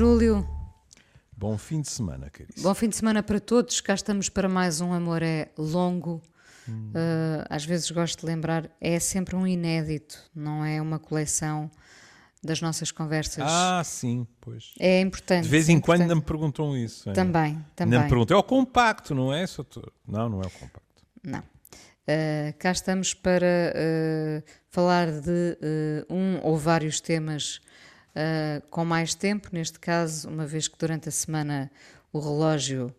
Júlio. Bom fim de semana, caríssimo. Bom fim de semana para todos. Cá estamos para mais um Amor é Longo. Hum. Uh, às vezes gosto de lembrar, é sempre um inédito, não é uma coleção das nossas conversas. Ah, sim, pois. É importante. De vez em é quando ainda me perguntam isso. É. Também, também. Ainda me perguntam, é o compacto, não é? Não, não é o compacto. Não. Uh, cá estamos para uh, falar de um ou vários temas com mais tempo, neste caso, uma vez que durante a semana o relógio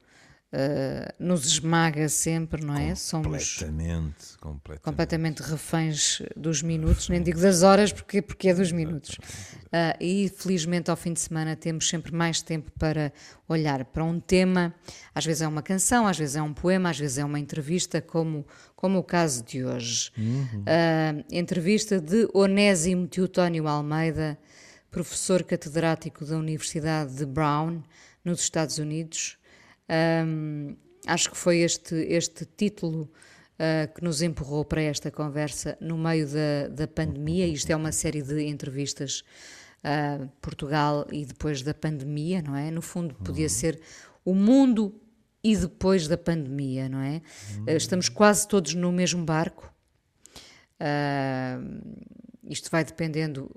Uh, nos esmaga sempre, não é? Somos completamente, completamente. completamente reféns dos minutos, nem digo das horas, porque, porque é dos minutos. Uh, e felizmente ao fim de semana temos sempre mais tempo para olhar para um tema. Às vezes é uma canção, às vezes é um poema, às vezes é uma entrevista, como, como o caso de hoje. Uhum. Uh, entrevista de Onésimo Teotónio Almeida, professor catedrático da Universidade de Brown, nos Estados Unidos. Um, acho que foi este, este título uh, que nos empurrou para esta conversa no meio da, da pandemia. Isto é uma série de entrevistas uh, Portugal e depois da pandemia, não é? No fundo, podia uhum. ser o mundo e depois da pandemia, não é? Uhum. estamos quase todos no mesmo barco. Uh, isto vai dependendo,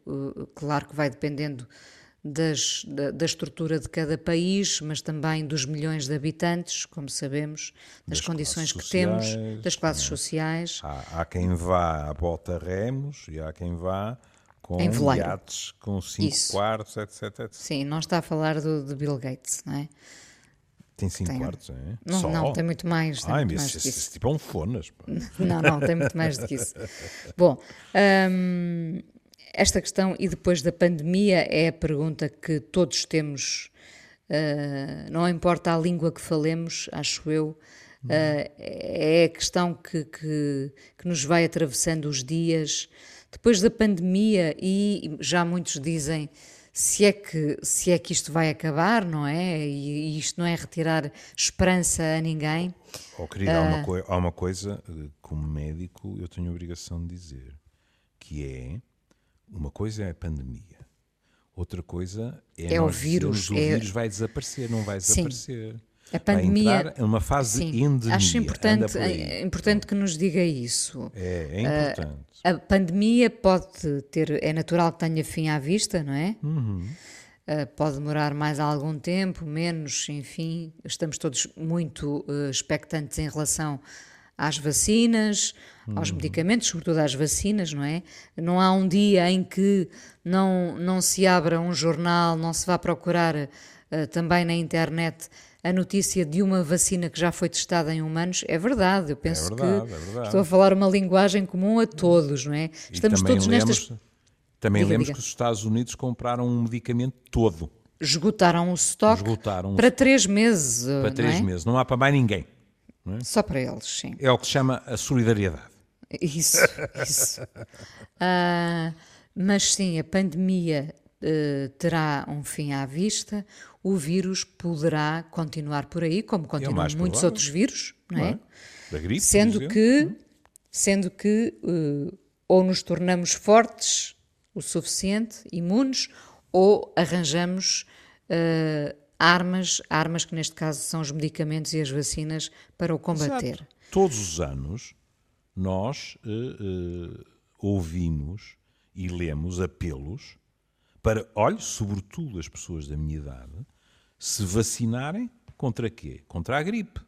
claro que vai dependendo das, da, da, estrutura de cada país, mas também dos milhões de habitantes, como sabemos, das, das condições que sociais, temos, das classes é. sociais. Há, há, quem vá à volta remos e há quem vá com iates com cinco Isso. quartos, etc, etc, Sim, não está a falar do, de Bill Gates, não é? Tem cinco tem. quartos, é? Não, Só? não, tem muito mais. Tem Ai, muito mais esse, esse tipo é um fonas. não, não, tem muito mais do que isso. Bom, hum, esta questão, e depois da pandemia, é a pergunta que todos temos, uh, não importa a língua que falemos, acho eu, uh, é a questão que, que, que, nos vai atravessando os dias. Depois da pandemia, e já muitos dizem se é que, se é que isto vai acabar, não é? E, e isto não é retirar esperança a ninguém. Oh, querida, uh, há, uma há uma coisa, como médico, eu tenho a obrigação de dizer, que é uma coisa é a pandemia, outra coisa é, é o vírus. O é... vírus vai desaparecer, não vai desaparecer. Sim. A pandemia vai entrar numa fase sim, de endemia. Acho importante, é importante que nos diga isso. É, é importante. Uh, a pandemia pode ter, é natural que tenha fim à vista, não é? Uhum. Uh, pode demorar mais algum tempo, menos, enfim. Estamos todos muito uh, expectantes em relação às vacinas, aos uhum. medicamentos, sobretudo às vacinas, não é? Não há um dia em que não, não se abra um jornal, não se vá procurar uh, também na internet a notícia de uma vacina que já foi testada em humanos. É verdade, eu penso é verdade, que é verdade. estou a falar uma linguagem comum a todos, não é? E Estamos todos lemos, nestas. Também diga, lemos diga. que os Estados Unidos compraram um medicamento todo. Esgotaram o estoque Esgotaram para três meses. Para três não é? meses, não há para mais ninguém. É? Só para eles, sim. É o que se chama a solidariedade. Isso, isso. uh, mas sim, a pandemia uh, terá um fim à vista, o vírus poderá continuar por aí, como é continuam é muitos provável. outros vírus, não é? Da gripe, sendo que, sendo que uh, ou nos tornamos fortes o suficiente, imunes, ou arranjamos uh, armas, armas que neste caso são os medicamentos e as vacinas para o combater. Exato. Todos os anos nós uh, uh, ouvimos e lemos apelos para, olhe, sobretudo as pessoas da minha idade, se vacinarem contra quê? Contra a gripe.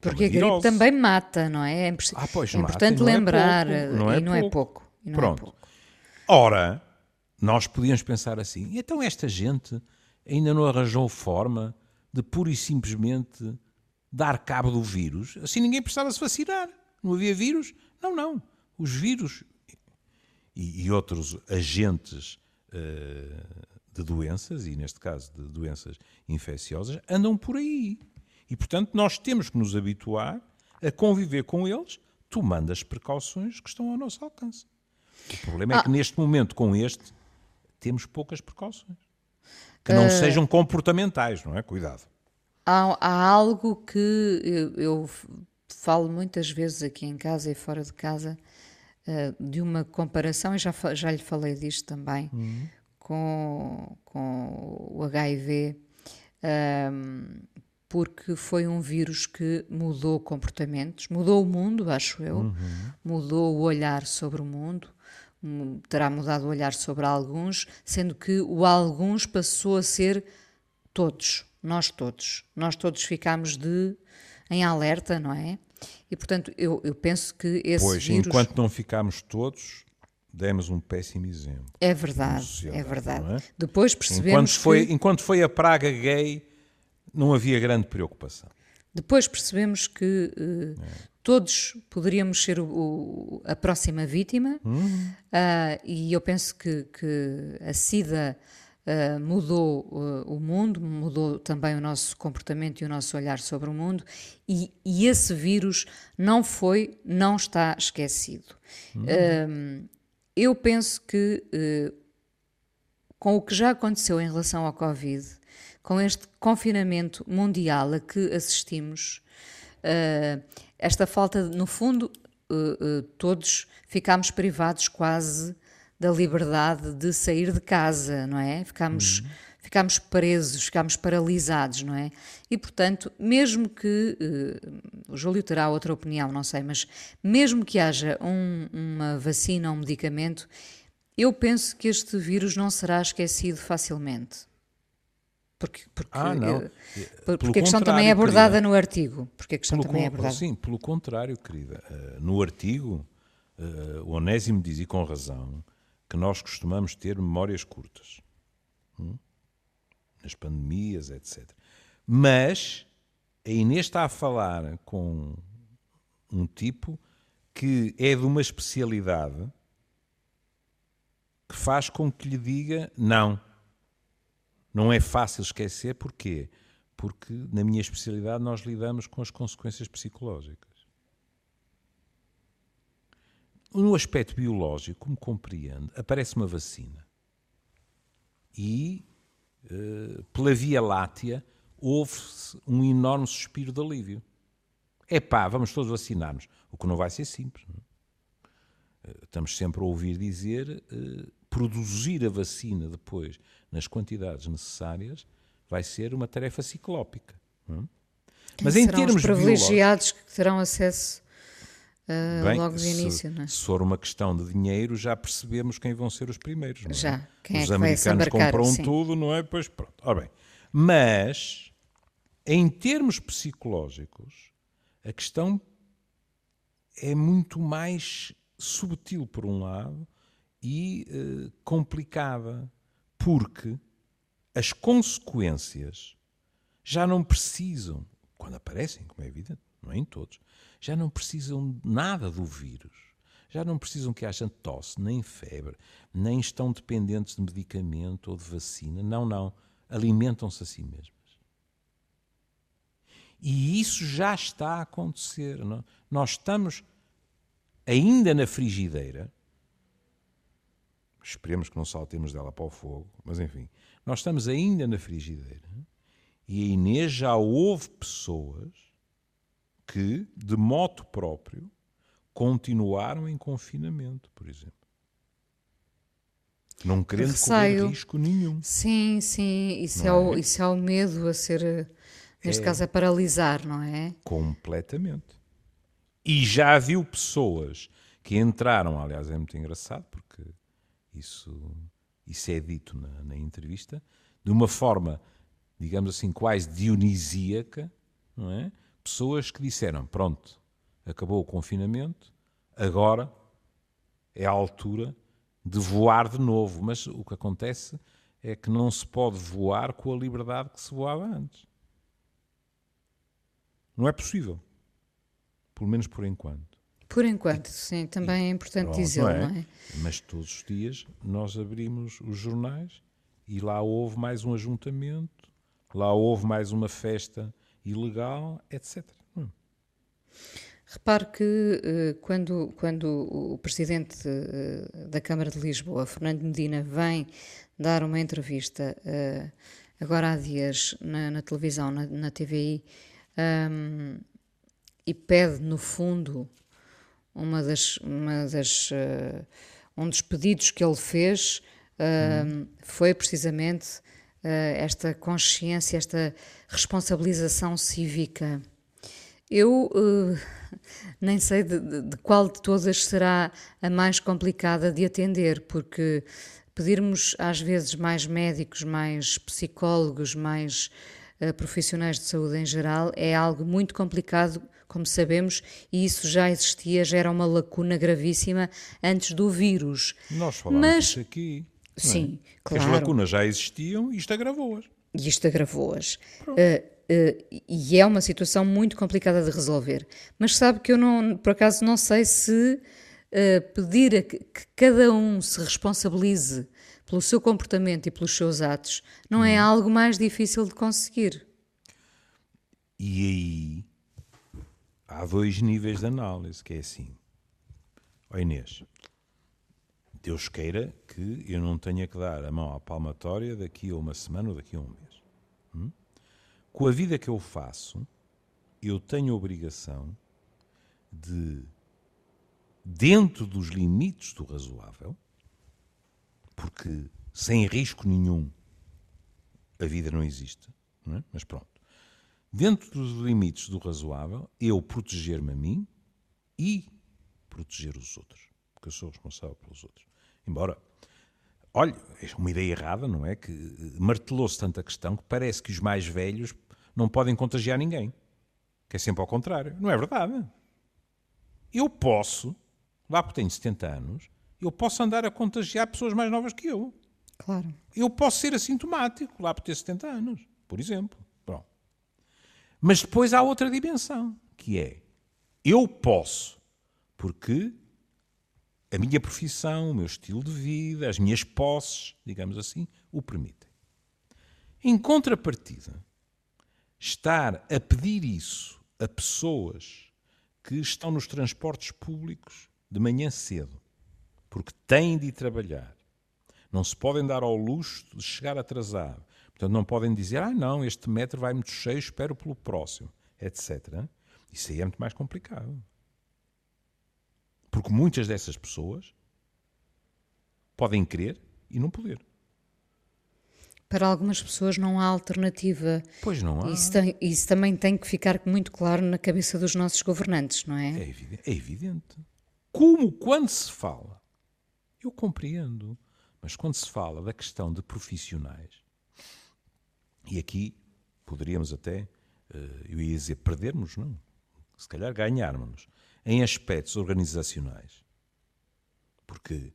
Porque a gripe também mata, não é? É, ah, pois, é importante mata, lembrar, é pouco, não, é, e não pouco. é pouco. Não Pronto. É pouco. Ora, nós podíamos pensar assim, então esta gente ainda não arranjou forma de pura e simplesmente dar cabo do vírus. Assim ninguém precisava se vacinar. Não havia vírus? Não, não. Os vírus e, e outros agentes uh, de doenças, e neste caso de doenças infecciosas, andam por aí. E, portanto, nós temos que nos habituar a conviver com eles, tomando as precauções que estão ao nosso alcance. O problema é ah. é que, neste momento, com este, temos poucas precauções que não uh, sejam comportamentais, não é? Cuidado. Há, há algo que eu, eu, falo muitas vezes aqui em casa e fora de casa uh, de uma comparação, e já, já lhe falei disto também, uhum. Com, com o HIV, um, porque foi um vírus que mudou comportamentos, mudou o mundo, acho eu, uhum. mudou o olhar sobre o mundo, terá mudado o olhar sobre alguns, sendo que o alguns passou a ser todos, nós todos. Nós todos ficámos de em alerta, não é? E portanto, eu, eu penso que esse pois, vírus. enquanto não ficámos todos, demos um péssimo exemplo. É verdade, é verdade. É? Depois percebemos. Enquanto foi, que... enquanto foi a praga gay, não havia grande preocupação. Depois percebemos que uh, é. todos poderíamos ser o, o, a próxima vítima, uhum. uh, e eu penso que, que a SIDA uh, mudou o mundo, mudou também o nosso comportamento e o nosso olhar sobre o mundo, e, e esse vírus não foi, não está esquecido. Uhum. Eu penso que com o que já aconteceu em relação ao Covid, com este confinamento mundial a que assistimos, uh, esta falta, no fundo, uh, todos ficámos privados quase da liberdade de sair de casa, não é? Ficámos, uhum. Ficámos presos, ficámos paralisados, não é? E, portanto, mesmo que, o Júlio terá outra opinião, não sei, mas mesmo que haja um, uma vacina, um medicamento, eu penso que este vírus não será esquecido facilmente. Porque, porque, ah, não. porque a questão também é abordada querida, no artigo. Porque a questão também é abordada. Sim, pelo contrário, querida. Uh, no artigo, uh, o Onésimo diz, e com razão, que nós costumamos ter memórias curtas. Hum? Nas pandemias, etc. Mas a Inês está a falar com um tipo que é de uma especialidade que faz com que lhe diga não não é fácil esquecer, porquê? Porque na minha especialidade nós lidamos com as consequências psicológicas. No aspecto biológico, como compreende, aparece uma vacina. E, pela Via Láctea, houve-se um enorme suspiro de alívio. É pá, vamos todos vacinar-nos. O que não vai ser simples. Uh, estamos sempre a ouvir dizer uh, produzir a vacina depois nas quantidades necessárias vai ser uma tarefa ciclópica. Hum? Mas em termos os privilegiados que terão acesso uh, Bem, logo de início, não é? Se for uma questão de dinheiro, já percebemos quem vão ser os primeiros. Não é? Já. Quem os é americanos compram sim. tudo, não é? Pois pronto. Ora bem. Mas, em termos psicológicos, a questão é muito mais subtil, por um lado, e uh, complicada, porque as consequências já não precisam, quando aparecem, como é evidente, não é em todos, já não precisam nada do vírus. Já não precisam que haja tosse, nem febre, nem estão dependentes de medicamento ou de vacina. Não, não. Alimentam-se a si mesmas. E isso já está a acontecer. Não? Nós estamos ainda na frigideira Esperemos que não saltemos dela para o fogo, mas enfim. Nós estamos ainda na frigideira e a Inês já houve pessoas que, de moto próprio, continuaram em confinamento, por exemplo. Não querendo Receio. correr risco nenhum. Sim, sim, isso, é, o, é? isso é o medo a ser, neste é, caso, a paralisar, não é? Completamente. E já viu pessoas que entraram, aliás, é muito engraçado, porque isso, isso é dito na, na entrevista, de uma forma, digamos assim, quase dionisíaca, não é? Pessoas que disseram: pronto, acabou o confinamento, agora é a altura de voar de novo. Mas o que acontece é que não se pode voar com a liberdade que se voava antes. Não é possível. Pelo menos por enquanto. Por enquanto, sim, também é importante dizê-lo, não, é? não é? Mas todos os dias nós abrimos os jornais e lá houve mais um ajuntamento, lá houve mais uma festa ilegal, etc. Hum. Repare que eh, quando, quando o presidente eh, da Câmara de Lisboa, Fernando Medina, vem dar uma entrevista eh, agora há dias na, na televisão, na, na TVI, um, e pede, no fundo, uma das, uma das, um dos pedidos que ele fez uh, foi precisamente esta consciência, esta responsabilização cívica. Eu uh, nem sei de, de, de, qual de todas será a mais complicada de atender, porque pedirmos às vezes mais médicos, mais psicólogos, mais uh, profissionais de saúde em geral é algo muito complicado, como sabemos, e isso já existia, já era uma lacuna gravíssima antes do vírus. Nós falamos Mas, aqui. É? Sim, é? claro. As lacunas já existiam e isto agravou-as. E isto agravou-as. Uh, e é uma situação muito complicada de resolver. Mas sabe que eu, não, por acaso, não sei se uh, pedir a que, que, cada um se responsabilize pelo seu comportamento e pelos seus atos não é hum. algo mais difícil de conseguir. E aí há dois níveis de análise, que é assim. Ó Inês, Deus queira que eu não tenha que dar a mão à palmatória daqui a uma semana ou daqui a um mês com a vida que eu faço, eu tenho a obrigação de, dentro dos limites do razoável, porque sem risco nenhum a vida não existe, não é? mas pronto. Dentro dos limites do razoável, eu proteger-me a mim e proteger os outros, porque eu sou responsável pelos outros. Embora Olha, é uma ideia errada, não é? Que martelou-se tanta questão que parece que os mais velhos não podem contagiar ninguém. Que é sempre ao contrário. Não é verdade. Eu posso, lá porque tenho 70 anos, eu posso andar a contagiar pessoas mais novas que eu. Claro. Eu posso ser assintomático, lá por ter 70 anos, por exemplo. Pronto. Mas depois há outra dimensão, que é eu posso, porque a minha profissão, o meu estilo de vida, as minhas posses, digamos assim, o permitem. Em contrapartida, estar a pedir isso a pessoas que estão nos transportes públicos de manhã cedo, porque têm de ir trabalhar, não se podem dar ao luxo de chegar atrasado. Portanto, não podem dizer, ah, não, este metro vai muito cheio, espero pelo próximo, etc. Isso aí é muito mais complicado. Porque muitas dessas pessoas podem querer e não poder. Para algumas pessoas não há alternativa. Pois não há. Isso, tem, isso também tem que ficar muito claro na cabeça dos nossos governantes, não é? É evidente. É evidente. Como quando se fala, eu compreendo, mas quando se fala da questão de profissionais, e aqui poderíamos até, eh, eu ia dizer, perdermos, não, se calhar ganharmos em aspectos organizacionais, porque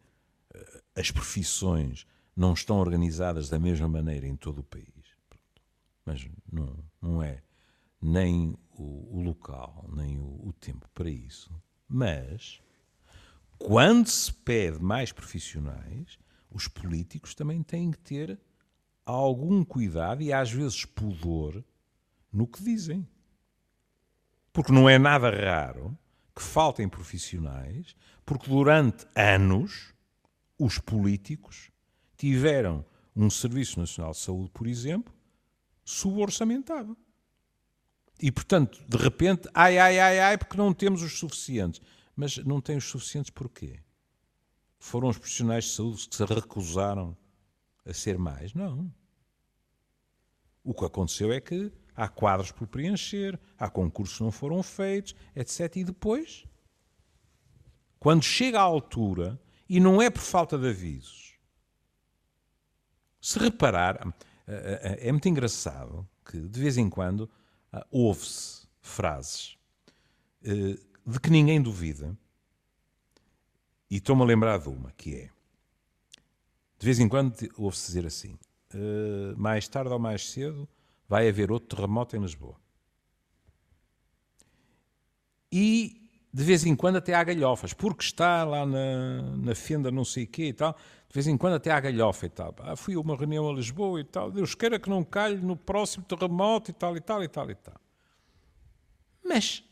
uh, as profissões não estão organizadas da mesma maneira em todo o país. Mas não, não é nem o, o local, nem o, o tempo para isso. Mas, quando se pede mais profissionais, os políticos também têm que ter algum cuidado e às vezes pudor no que dizem. Porque não é nada raro que faltem profissionais, porque durante anos os políticos tiveram um Serviço Nacional de Saúde, por exemplo, suborçamentado. E, portanto, de repente, ai, ai, ai, ai, porque não temos os suficientes. Mas não tem os suficientes porquê? Foram os profissionais de saúde que se recusaram a ser mais? Não. O que aconteceu é que há quadros por preencher, há concursos que não foram feitos, etc. E depois, quando chega à altura, e não é por falta de avisos, se reparar, é, é muito engraçado que de vez em quando ah, ouve-se frases de que ninguém duvida, e estou-me a lembrar de uma, que é de vez em quando ouve-se dizer assim: mais tarde ou mais cedo vai haver outro terremoto em Lisboa. E de vez em quando até há galhofas, porque está lá na, na fenda não sei o quê e tal, de vez em quando até há galhofa e tal. Ah, fui a uma reunião a Lisboa e tal, Deus queira que não calhe no próximo terremoto e tal e tal e tal e tal. Mas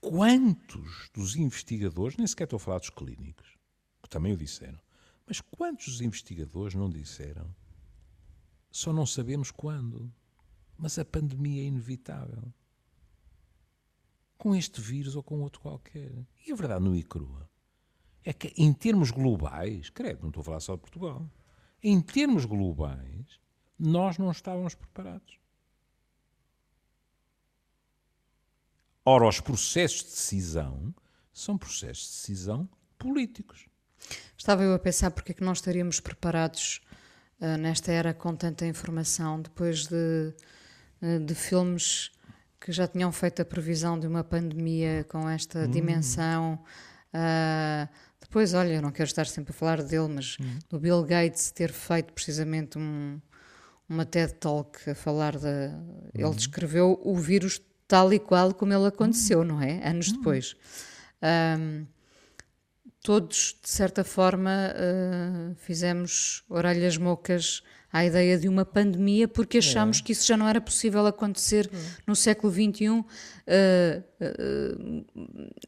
quantos dos investigadores, nem sequer estou a falar dos clínicos, que também o disseram, mas quantos dos investigadores não disseram só não sabemos quando. Mas a pandemia é inevitável. Com este vírus ou com outro qualquer. E a verdade no e crua é que em termos globais, credo, não estou a falar só de Portugal, em termos globais, nós não estávamos preparados. Ora, os processos de decisão são processos de decisão políticos. Estava eu a pensar porque é que nós estaríamos preparados nesta era com tanta informação, depois de, uh, de filmes que já tinham feito a previsão de uma pandemia com esta hum. dimensão. Uh, depois, olha, eu não quero estar sempre a falar dele, mas hum. do Bill Gates ter feito precisamente um, uma TED Talk a falar da. Hum. Ele descreveu o vírus tal e qual como ele aconteceu, não é? Anos hum. depois. Um, todos, de certa forma, uh, fizemos orelhas mocas à ideia de uma pandemia porque achámos é. que isso já não era possível acontecer é. no século XXI, uh, uh,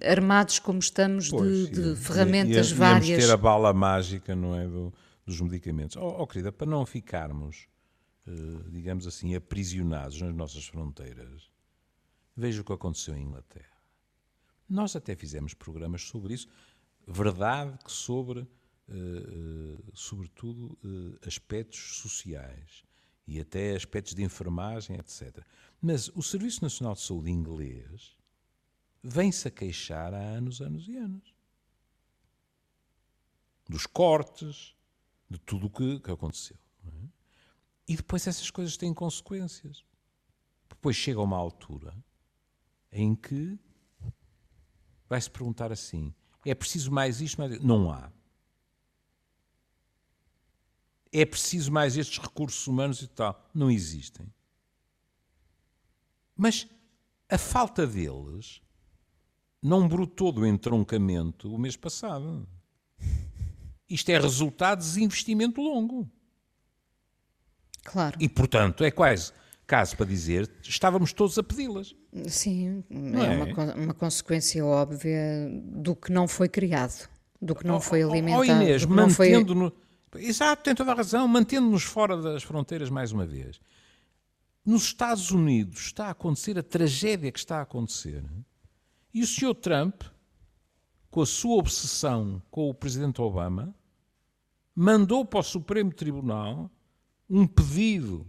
armados como estamos pois, de, de ferramentas e, várias. ter a bala mágica, não é, do, dos medicamentos. Oh, oh, querida, para não ficarmos, uh, digamos assim, aprisionados nas nossas fronteiras, veja o que aconteceu em Inglaterra. Nós até fizemos programas sobre isso, verdade que sobre, uh, uh, sobretudo, uh, aspectos sociais e até aspectos de enfermagem, etc. Mas o Serviço Nacional de Saúde inglês vem-se a queixar há anos, anos e anos. Dos cortes, de tudo o que, que aconteceu. É? E depois essas coisas têm consequências. Depois chega uma altura em que vai-se perguntar assim: é preciso mais isto, mais Não há. É preciso mais estes recursos humanos e tal. Não existem. Mas a falta deles não brotou do entroncamento o mês passado. Isto é resultado de desinvestimento longo. Claro. E, portanto, é quase caso para dizer, estávamos todos a pedi-las. Sim, é, é, Uma, uma consequência óbvia do que não foi criado, do que não oh, foi alimentado. Oh, Inês, mantendo-nos. Foi... Exato, tem toda a razão, mantendo-nos fora das fronteiras mais uma vez. Nos Estados Unidos está a acontecer a tragédia que está a acontecer. E o Sr. Trump, com a sua obsessão com o Presidente Obama, mandou para o Supremo Tribunal um pedido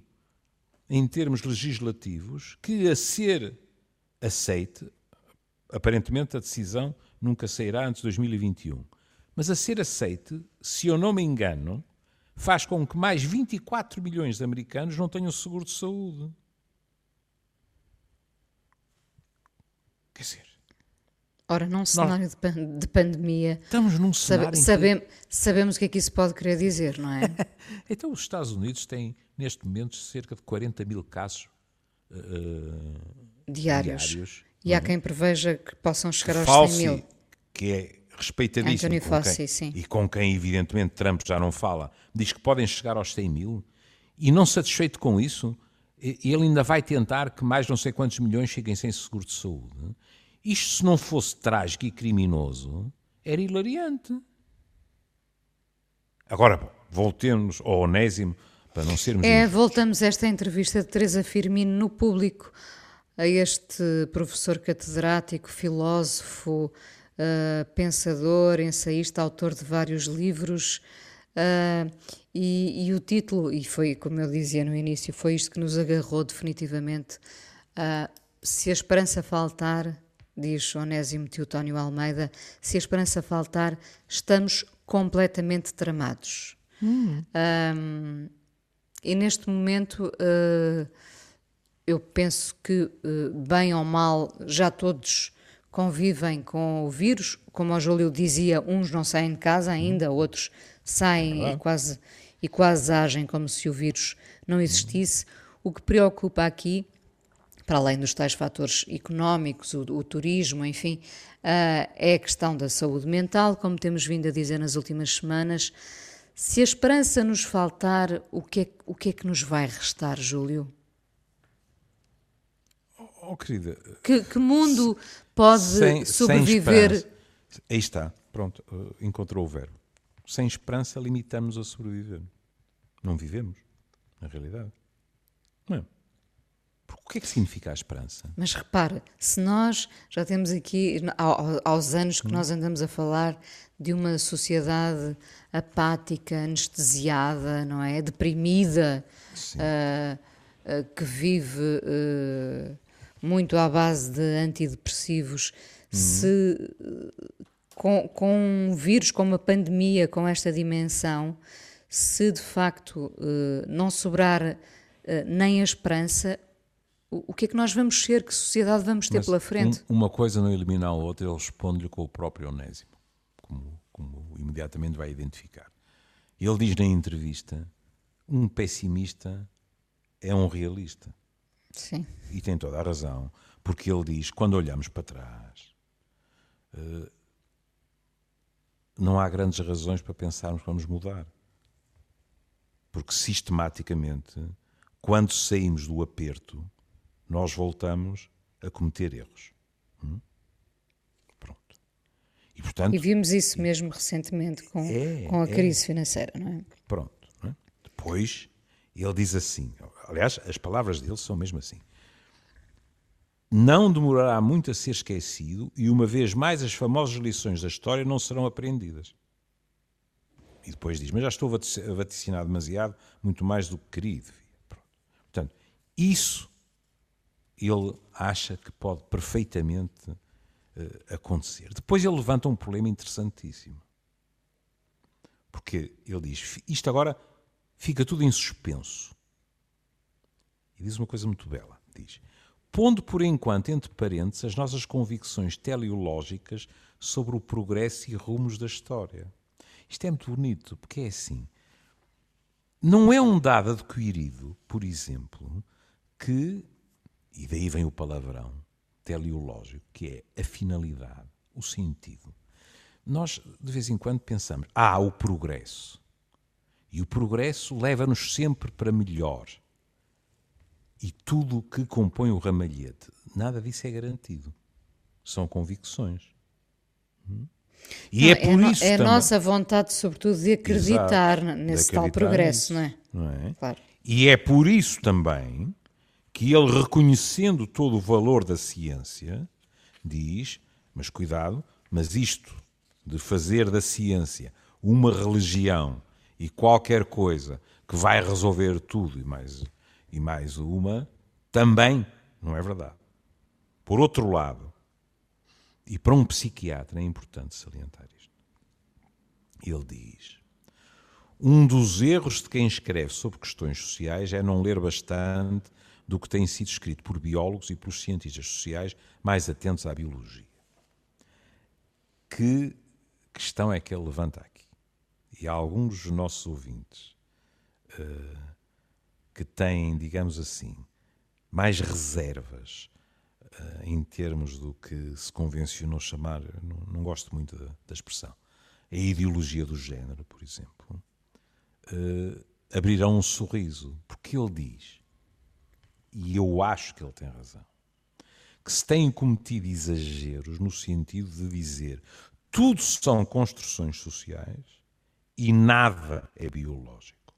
em termos legislativos, que a ser aceite, aparentemente a decisão nunca sairá antes de 2021, mas a ser aceite, se eu não me engano, faz com que mais 24 milhões de americanos não tenham seguro de saúde. Quer dizer. Ora, num cenário nós, de, pan de, pandemia. Estamos num cenário. Sabe, sabemos o que é que isso pode querer dizer, não é? então, os Estados Unidos têm neste momento, cerca de 40 mil casos uh, diários. diários. E há é? quem preveja que possam chegar aos Fauci, 100 mil. Que é respeitadíssimo. Anthony Fauci, sim. E com quem, evidentemente, Trump já não fala, diz que podem chegar aos 100 mil. E não satisfeito com isso, ele ainda vai tentar que mais não sei quantos milhões cheguem sem seguro de saúde. Isto, se não fosse trágico e criminoso, era hilariante. Agora, voltemos ao onésimo para não sermos. É, voltamos a esta entrevista de Teresa Firmino no público, a este professor catedrático, filósofo, uh, pensador, ensaísta, autor de vários livros. Uh, e, e, o título, e foi como eu dizia no início, foi isto que nos agarrou definitivamente. Uh, se a esperança faltar, diz Onésimo Teotónio Almeida, se a esperança faltar, estamos completamente tramados. Hum. Um, e neste momento uh, eu penso que, uh, bem ou mal, já todos convivem com o vírus. Como o Júlio dizia, uns não saem de casa ainda, outros saem é e, quase, e quase agem como se o vírus não existisse. O que preocupa aqui, para além dos tais fatores económicos, o, o turismo, enfim, uh, é a questão da saúde mental, como temos vindo a dizer nas últimas semanas. Se a esperança nos faltar, o que é, o que, é que nos vai restar, Júlio? Oh, querida. Que, que mundo pode sem, sobreviver? Sem Aí está, pronto, uh, encontrou o verbo. Sem esperança, limitamos a sobreviver. Não vivemos, na realidade. Não é? Porque o que é que significa a esperança? Mas repare, se nós já temos aqui, aos anos que nós andamos a falar de uma sociedade apática, anestesiada, não é? Deprimida, uh, uh, que vive uh, muito à base de antidepressivos, uhum. se com, com um vírus, com uma pandemia, com esta dimensão, se de facto não sobrar nem a esperança, o, que é que nós vamos ser, que sociedade vamos ter Mas pela frente? Um, uma coisa não elimina a outra, ele responde-lhe com o próprio Onésimo, como, como imediatamente vai identificar. Ele diz na entrevista: um pessimista é um realista. Sim. E tem toda a razão, porque ele diz: quando olhamos para trás, uh, não há grandes razões para pensarmos que vamos mudar. Porque sistematicamente, quando saímos do aperto, nós voltamos a cometer erros. Hum? Pronto. E, portanto, e vimos isso mesmo recentemente com, é, com a é. crise financeira, não é? Pronto. Não é? Depois, ele diz assim: aliás, as palavras dele são mesmo assim. Não demorará muito a ser esquecido e, uma vez mais, as famosas lições da história não serão aprendidas. E depois diz: Mas já estou a vaticinar demasiado, muito mais do que querido. Portanto, isso ele acha que pode perfeitamente uh, acontecer. Depois ele levanta um problema interessantíssimo. Porque ele diz: isto agora fica tudo em suspenso. E diz uma coisa muito bela: diz, pondo por enquanto entre parênteses as nossas convicções teleológicas sobre o progresso e rumos da história. Isto é muito bonito, porque é assim. Não é um dado adquirido, por exemplo, que e daí vem o palavrão teleológico, que é a finalidade, o sentido. Nós, de vez em quando, pensamos, ah, o progresso. E o progresso leva-nos sempre para melhor. E tudo o que compõe o ramalhete, nada disso é garantido. São convicções. Hum? E não, é por é isso. É a nossa vontade, sobretudo, de acreditar Exato, nesse de acreditar tal progresso, nisso, não é? Não é? Claro. E é por isso também que ele, reconhecendo todo o valor da ciência, diz: mas cuidado, mas isto de fazer da ciência uma religião e qualquer coisa que vai resolver tudo e mais, e mais uma, também não é verdade. Por outro lado, e para um psiquiatra é importante salientar isto, ele diz: um dos erros de quem escreve sobre questões sociais é não ler bastante do que tem sido escrito por biólogos e por cientistas sociais mais atentos à biologia. Que questão é que ele levanta aqui? E há alguns dos nossos ouvintes uh, que têm, digamos assim, mais reservas uh, em termos do que se convencionou chamar, não, não gosto muito da, da, expressão, a ideologia do género, por exemplo, uh, abrirão um sorriso, porque ele diz e eu acho que ele tem razão, que se têm cometido exageros no sentido de dizer tudo são construções sociais e nada é biológico.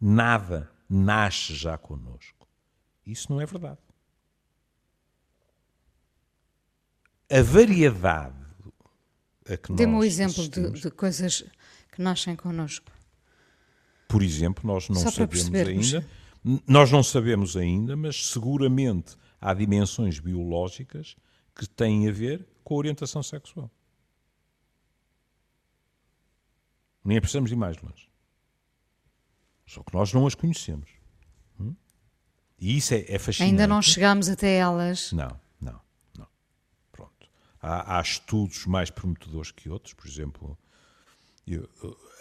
Nada nasce já connosco. Isso não é verdade. A variedade a que Dê-me um exemplo de, de, coisas que nascem connosco. Por exemplo, nós não sabemos ainda nós não sabemos ainda, mas seguramente há dimensões biológicas que têm a ver com a orientação sexual. Nem precisamos ir mais longe. Só que nós não as conhecemos. Hum? E isso é, é fascinante. Ainda não chegámos até elas. Não, não, não. Pronto. Há, há estudos mais prometedores que outros, por exemplo, eu,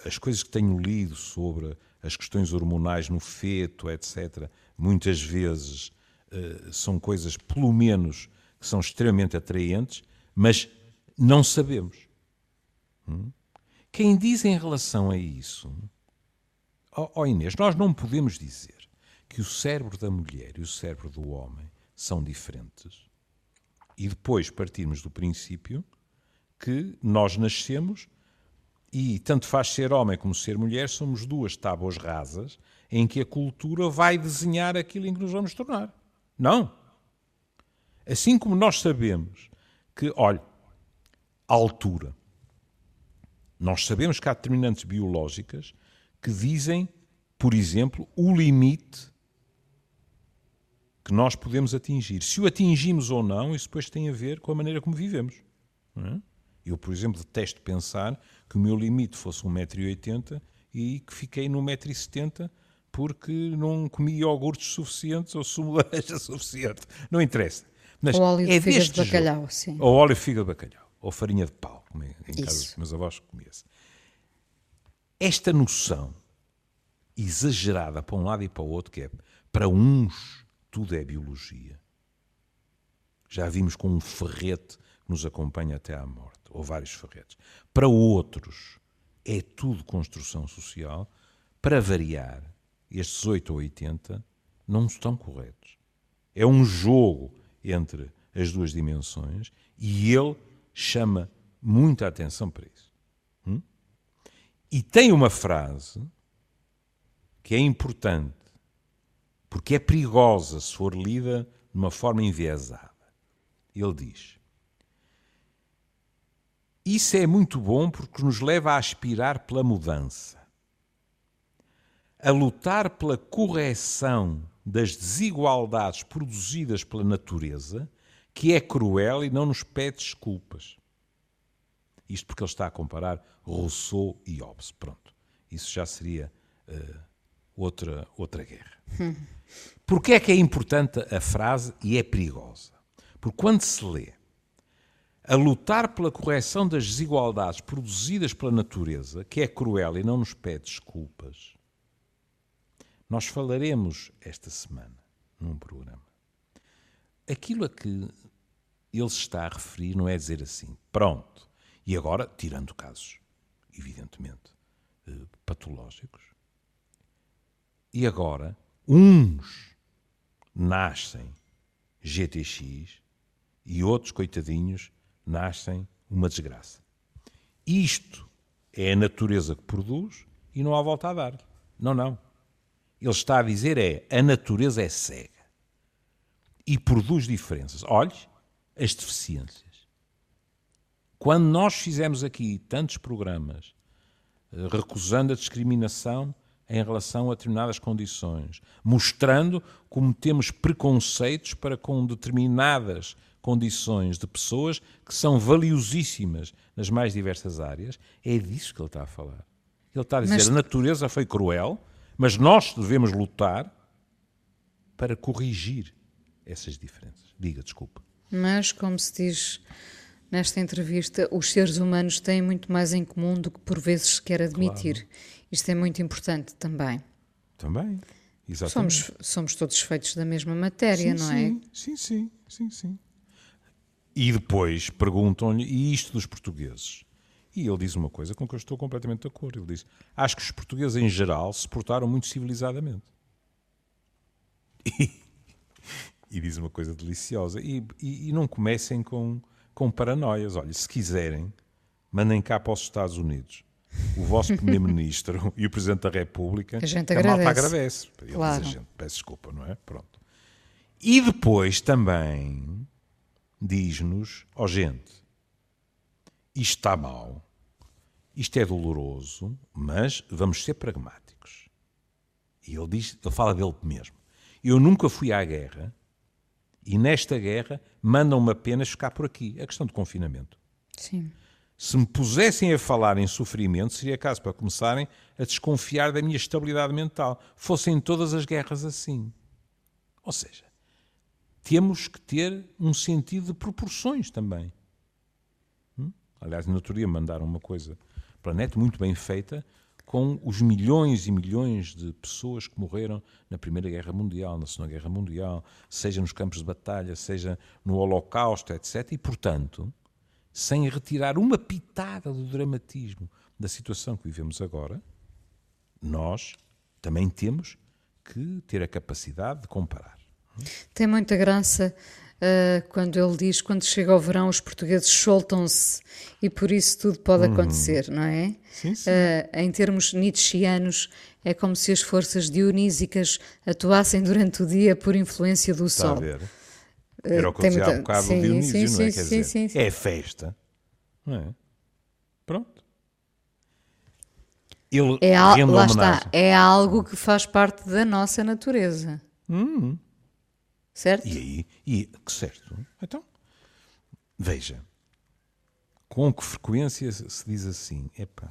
as coisas que tenho lido sobre as questões hormonais no feto, etc., muitas vezes uh, são coisas, pelo menos, que são extremamente atraentes, mas não sabemos. Hum? Quem diz em relação a isso, ó oh, oh Inês, nós não podemos dizer que o cérebro da mulher e o cérebro do homem são diferentes e depois partirmos do princípio que nós nascemos e tanto faz ser homem como ser mulher, somos duas tábuas rasas em que a cultura vai desenhar aquilo em que nos vamos tornar. Não. Assim como nós sabemos que, olha, a altura. Nós sabemos que há determinantes biológicas que dizem, por exemplo, o limite que nós podemos atingir. Se o atingimos ou não, isso depois tem a ver com a maneira como vivemos. É? Eu, por exemplo, detesto pensar que o meu limite fosse 1,80m e que fiquei no 1,70m porque não comi iogurtes suficientes ou sumo laranja suficiente. Não interessa. Mas ou óleo é de fígado de bacalhau, jogo. sim. Ou óleo de fígado de bacalhau. Ou farinha de pau, como em Isso. casa dos meus avós comia-se. Esta noção exagerada para um lado e para o outro, que é para uns tudo é biologia. Já vimos com um ferrete que nos acompanha até à morte, ou vários ferretes. Para outros é tudo construção social. Para variar, estes 8 ou 80 não estão corretos. É um jogo entre as duas dimensões e ele chama muita atenção para isso. Hum? E tem uma frase que é importante, porque é perigosa se for lida de uma forma enviesada. Ele diz: Isso é muito bom porque nos leva a aspirar pela mudança, a lutar pela correção das desigualdades produzidas pela natureza, que é cruel e não nos pede desculpas. Isto porque ele está a comparar Rousseau e Hobbes. Pronto. Isso já seria uh, outra, outra guerra. Porquê é que é importante a frase e é perigosa? Porque quando se lê a lutar pela correção das desigualdades produzidas pela natureza, que é cruel e não nos pede desculpas, nós falaremos esta semana num programa. Aquilo a que ele se está a referir não é dizer assim, pronto, e agora, tirando casos, evidentemente, eh, patológicos, e agora, uns nascem GTX e outros, coitadinhos, nascem uma desgraça. Isto é a natureza que produz e não há volta a dar. Não, não ele está a dizer é a natureza é cega e produz diferenças. Olhe as deficiências. Quando nós fizemos aqui tantos programas eh, recusando a discriminação em relação a determinadas condições, mostrando como temos preconceitos para com determinadas condições de pessoas que são valiosíssimas nas mais diversas áreas, é disso que ele está a falar. Ele está a dizer Mas... a natureza foi cruel, mas nós devemos lutar para corrigir essas diferenças. Diga, desculpa. Mas, como se diz nesta entrevista, os seres humanos têm muito mais em comum do que por vezes se quer admitir. Claro. Isto é muito importante também. Também, exatamente. Somos, somos todos feitos da mesma matéria, sim, não sim, é? Sim, sim, sim, sim. E depois perguntam-lhe, e isto dos portugueses? E ele diz uma coisa com que eu estou completamente de acordo. Ele diz: Acho que os portugueses em geral se portaram muito civilizadamente. E, e diz uma coisa deliciosa. E, e, e, não comecem com, com paranoias. Olha, se quiserem, mandem cá para os Estados Unidos o vosso Primeiro-Ministro e o Presidente da República. A gente agradece. A malta agradece. Ele claro. diz a gente, peço desculpa, não é? Pronto. E depois também diz-nos, ó oh, gente, isto está mal isto é doloroso, mas vamos ser pragmáticos. E ele diz, ele fala dele mesmo. Eu nunca fui à guerra e nesta guerra mandam-me apenas ficar por aqui. A questão do confinamento. Sim. Se me pusessem a falar em sofrimento, seria caso para começarem a desconfiar da minha estabilidade mental. Fossem todas as guerras assim. Ou seja, temos que ter um sentido de proporções também. Hum? Aliás, na outro dia mandaram uma coisa planeta muito bem feita, com os milhões e milhões de pessoas que morreram na Primeira Guerra Mundial, na Segunda Guerra Mundial, seja nos campos de batalha, seja no Holocausto, etc. E, portanto, sem retirar uma pitada do dramatismo da situação que vivemos agora, nós também temos que ter a capacidade de comparar. Tem muita graça uh, quando ele diz: quando chega ao verão, os portugueses soltam-se e por isso tudo pode uhum. acontecer, não é? Sim, sim. Uh, em termos nietzschianos, é como se as forças dionísicas atuassem durante o dia por influência do Está sol. A ver. Era o que eu dizia há bocado sim, Dionísio, sim, não é? Sim, Quer sim, dizer, é festa, não é? Pronto. Ele é, al... Lá está, é algo que faz parte da nossa natureza. Hum. Certo? E aí, e, certo. Então, veja, com que frequência se diz assim, epá,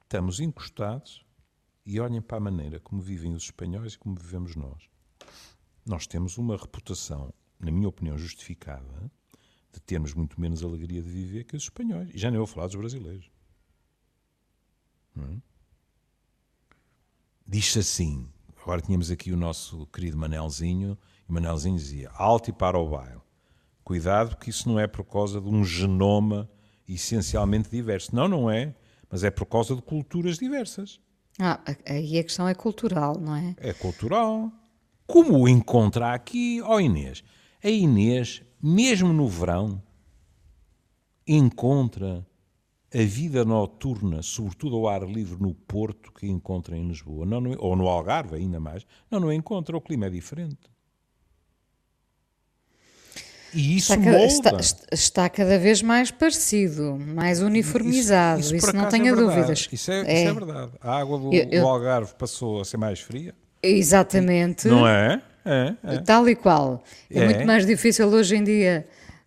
estamos encostados e olhem para a maneira como vivem os espanhóis e como vivemos nós. Nós temos uma reputação, na minha opinião, justificada de termos muito menos alegria de viver que os espanhóis. E já nem vou falar dos brasileiros. É? Diz-se assim, agora tínhamos aqui o nosso querido Manelzinho, e Manelzinho dizia, alto e para o baile. Cuidado que isso não é por causa de um genoma essencialmente diverso. Não, não é, mas é por causa de culturas diversas. Ah, aí a questão é cultural, não é? É cultural. Como o encontra aqui, ó oh Inês? A Inês, mesmo no verão, encontra a vida noturna, sobretudo ao ar livre no Porto, que encontra em Lisboa, não, não, ou no Algarve ainda mais, não, não encontra, o clima é diferente. E isso está, molda. Está, está, cada vez mais parecido, mais uniformizado, isso, isso, isso não tenha é dúvidas. Isso é, é. isso é, verdade. A água do, eu, eu... do Algarve passou a ser mais fria. Exatamente. Não é? É, é. Tal e qual. É, é, muito mais difícil hoje em dia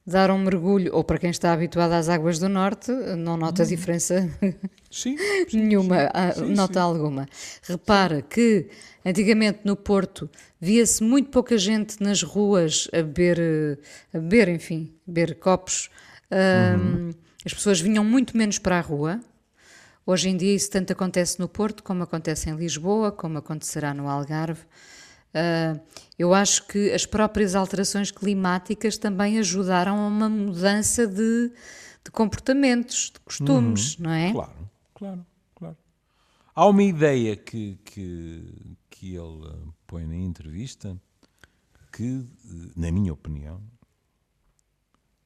dar um mergulho, ou para quem está habituado às águas do norte, não nota hum. diferença sim, nenhuma, ah, sim, nota sim. alguma. Repara que antigamente no Porto via-se muito pouca gente nas ruas a beber, a beber enfim, beber copos. Uhum. Um, as pessoas vinham muito menos para a rua. Hoje em dia isso tanto acontece no Porto como acontece em Lisboa, como acontecerá no Algarve. Uh, eu acho que as próprias alterações climáticas também ajudaram a uma mudança de, de comportamentos, de costumes, uhum, não é? Claro, claro, claro. Há uma ideia que, que, que ele põe na entrevista que, na minha opinião,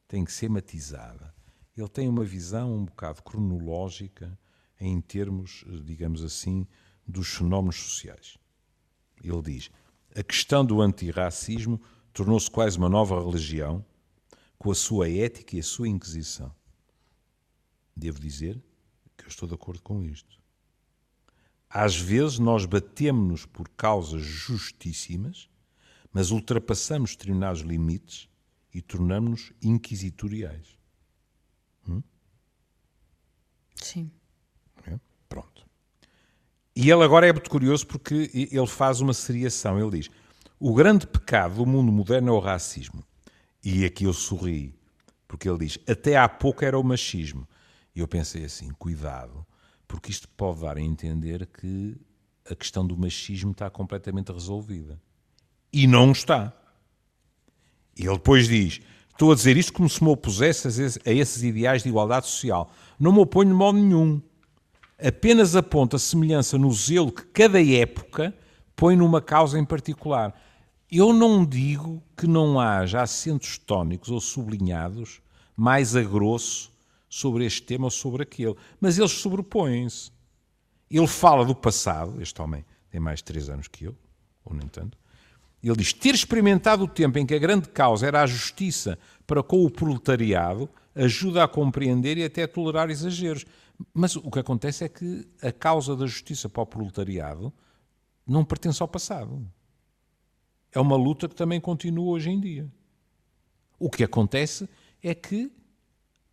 tem que ser matizada. Ele tem uma visão um bocado cronológica em termos, digamos assim, dos fenómenos sociais. Ele diz: a questão do antirracismo tornou-se quase uma nova religião, com a sua ética e a sua inquisição. Devo dizer que eu estou de acordo com isto. Às vezes nós batemos-nos por causas justíssimas, mas ultrapassamos determinados limites e tornamos-nos inquisitoriais. Hum? Sim. É? Pronto. E ele agora é muito curioso porque ele faz uma seriação. Ele diz: o grande pecado do mundo moderno é o racismo. E aqui eu sorri, porque ele diz: até há pouco era o machismo. E eu pensei assim: cuidado, porque isto pode dar a entender que a questão do machismo está completamente resolvida. E não está. E ele depois diz: estou a dizer isto como se me opusesse a esses ideais de igualdade social. Não me oponho de modo nenhum apenas aponta semelhança no zelo que cada época põe numa causa em particular. Eu não digo que não haja acentos tónicos ou sublinhados mais a grosso sobre este tema ou sobre aquele, mas eles sobrepõem-se. Ele fala do passado, este homem tem mais de três anos que eu, ou nem tanto. Ele diz: ter experimentado o tempo em que a grande causa era a justiça para com o proletariado ajuda a compreender e até a tolerar exageros. Mas o que acontece é que a causa da justiça para o proletariado não pertence ao passado. É uma luta que também continua hoje em dia. O que acontece é que,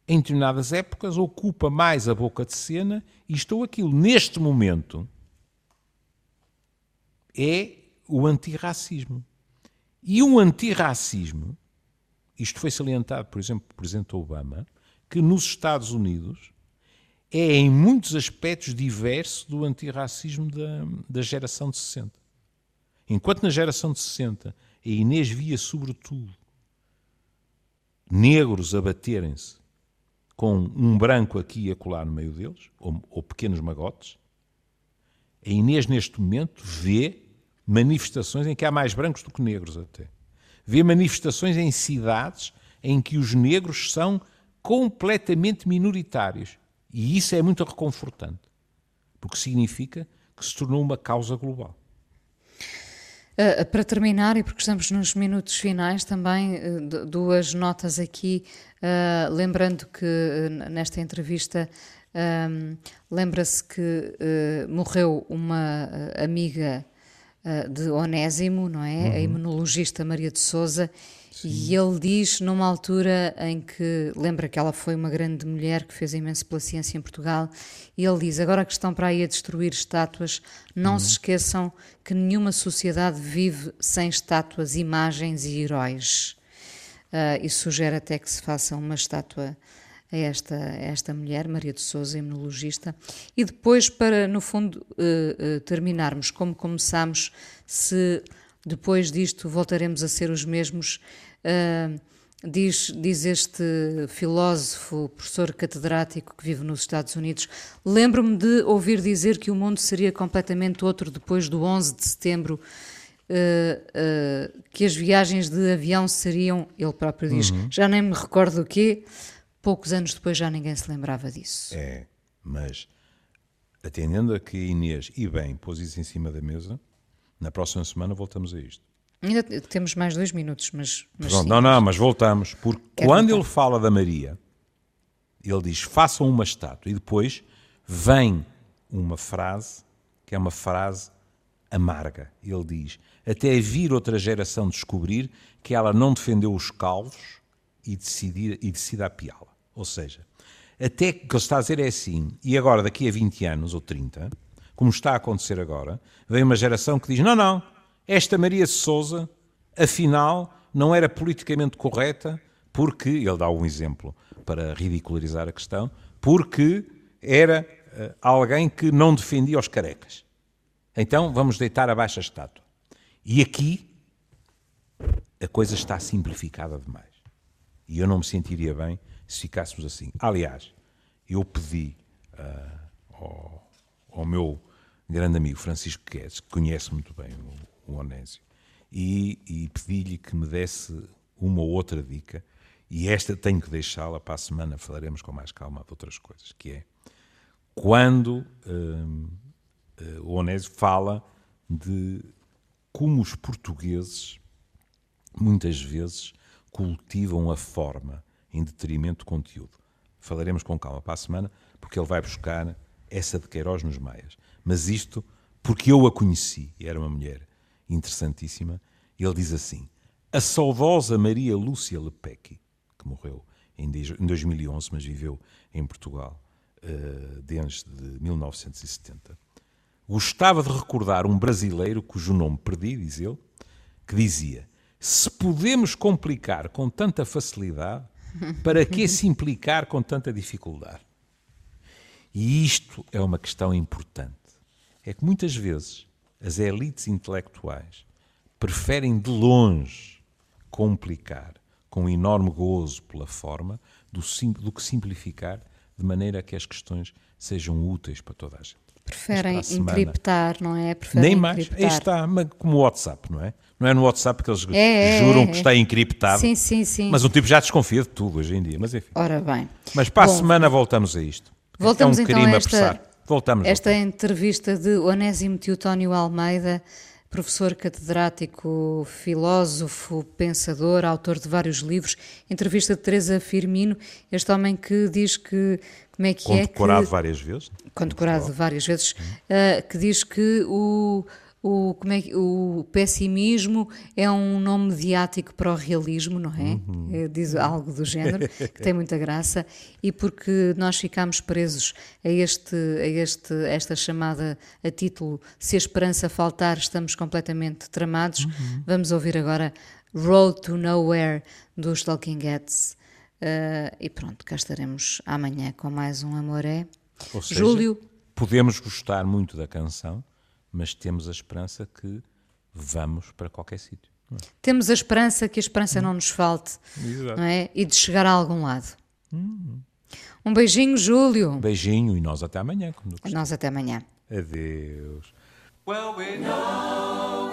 em determinadas épocas, ocupa mais a boca de cena isto ou aquilo. Neste momento, é o antirracismo. E um antirracismo, isto foi salientado, por exemplo, pelo Presidente Obama, que nos Estados Unidos é em muitos aspectos diverso do antirracismo da, da geração de 60. Enquanto na geração de 60 a Inês via sobretudo negros a baterem-se com um branco aqui e acolá no meio deles, ou, ou pequenos magotes, a Inês neste momento vê manifestações em que há mais brancos do que negros até. vê manifestações em cidades em que os negros são completamente minoritários. E isso é muito reconfortante, porque significa que se tornou uma causa global. Uh, para terminar, e porque estamos nos minutos finais, também uh, duas notas aqui, uh, lembrando que nesta entrevista lembra-se que morreu uma amiga de Onésimo, não é? Uhum. A imunologista Maria de Souza, Sim. E ele diz, numa altura em que, lembra que ela foi uma grande mulher que fez imenso pela ciência em Portugal, e ele diz: agora que estão para aí a destruir estátuas, não uhum. se esqueçam que nenhuma sociedade vive sem estátuas, imagens e heróis. Uh, e sugere até que se faça uma estátua a esta, a esta mulher, Maria de Souza, imunologista. E depois, para, no fundo, uh, uh, terminarmos como começámos, se depois disto voltaremos a ser os mesmos. Uh, diz, diz este filósofo, professor catedrático que vive nos Estados Unidos, lembro-me de ouvir dizer que o mundo seria completamente outro depois do 11 de setembro, uh, uh, que as viagens de avião seriam, ele próprio diz, uhum. já nem me recordo o quê, poucos anos depois já ninguém se lembrava disso. É, mas atendendo a que Inês, e bem, pôs isso em cima da mesa, na próxima semana voltamos a isto. Ainda temos mais dois minutos, mas. mas Pronto, não, não, mas voltamos. Porque quando ele fala da Maria, ele diz: façam uma estátua. E depois vem uma frase, que é uma frase amarga. Ele diz: até vir outra geração descobrir que ela não defendeu os calvos e, decidir, e decida apiá-la. Ou seja, até que ele está a dizer é assim, e agora daqui a 20 anos ou 30, como está a acontecer agora, vem uma geração que diz: não, não, esta Maria Souza, afinal, não era politicamente correta, porque, ele dá um exemplo para ridicularizar a questão, porque era uh, alguém que não defendia os carecas. Então vamos deitar abaixo a estátua. E aqui a coisa está simplificada demais. E eu não me sentiria bem se ficássemos assim. Aliás, eu pedi uh, ao, ao meu grande amigo Francisco Guedes, que conhece muito bem o, o Onésio, e, e pedi-lhe que me desse uma ou outra dica, e esta tenho que deixá-la para a semana, falaremos com mais calma de outras coisas, que é quando hum, hum, o Onésio fala de como os portugueses muitas vezes cultivam a forma em detrimento do conteúdo. Falaremos com calma para a semana, porque ele vai buscar essa de Queiroz nos Maias. Mas isto porque eu a conheci, era uma mulher interessantíssima. Ele diz assim: a saudosa Maria Lúcia Lepecki, que morreu em 2011, mas viveu em Portugal uh, desde 1970, gostava de recordar um brasileiro cujo nome perdi, diz ele, que dizia: se podemos complicar com tanta facilidade, para que se implicar com tanta dificuldade? E isto é uma questão importante. É que muitas vezes as elites intelectuais preferem de longe complicar com enorme gozo pela forma do, do que simplificar de maneira que as questões sejam úteis para toda a gente. Preferem encriptar, não é? Preferem nem mais. Encriptar. Aí está, como o WhatsApp, não é? Não é no WhatsApp que eles é, é juram é, que está encriptado. Sim, sim, sim. Mas um tipo já desconfia de tudo hoje em dia. Mas enfim. Ora bem. Mas para Bom, a semana voltamos a isto. Voltamos é um então crime a esta, apressar. Voltamos. Esta voltamos. entrevista de Onésimo Teotónio Almeida, professor catedrático, filósofo, pensador, autor de vários livros. Entrevista de Teresa Firmino, este homem que diz que como é que condecorado é condecorado várias vezes. Condecorado várias vezes, uh, que diz que o o, como é, o pessimismo é um nome mediático para o realismo, não é? Uhum. é diz algo do género, que tem muita graça, e porque nós ficamos presos a, este, a este, esta chamada a título Se a esperança faltar, estamos completamente tramados. Uhum. Vamos ouvir agora Road to Nowhere dos Talking Heads. Uh, e pronto, cá estaremos amanhã com mais um Amoré. Ou seja, Júlio. Podemos gostar muito da canção, mas temos a esperança que vamos para qualquer sítio. É? Temos a esperança que a esperança hum. não nos falte não é? e de chegar a algum lado. Hum. Um beijinho, Júlio. Um beijinho e nós até amanhã. Nós até amanhã. Adeus. Well, we know.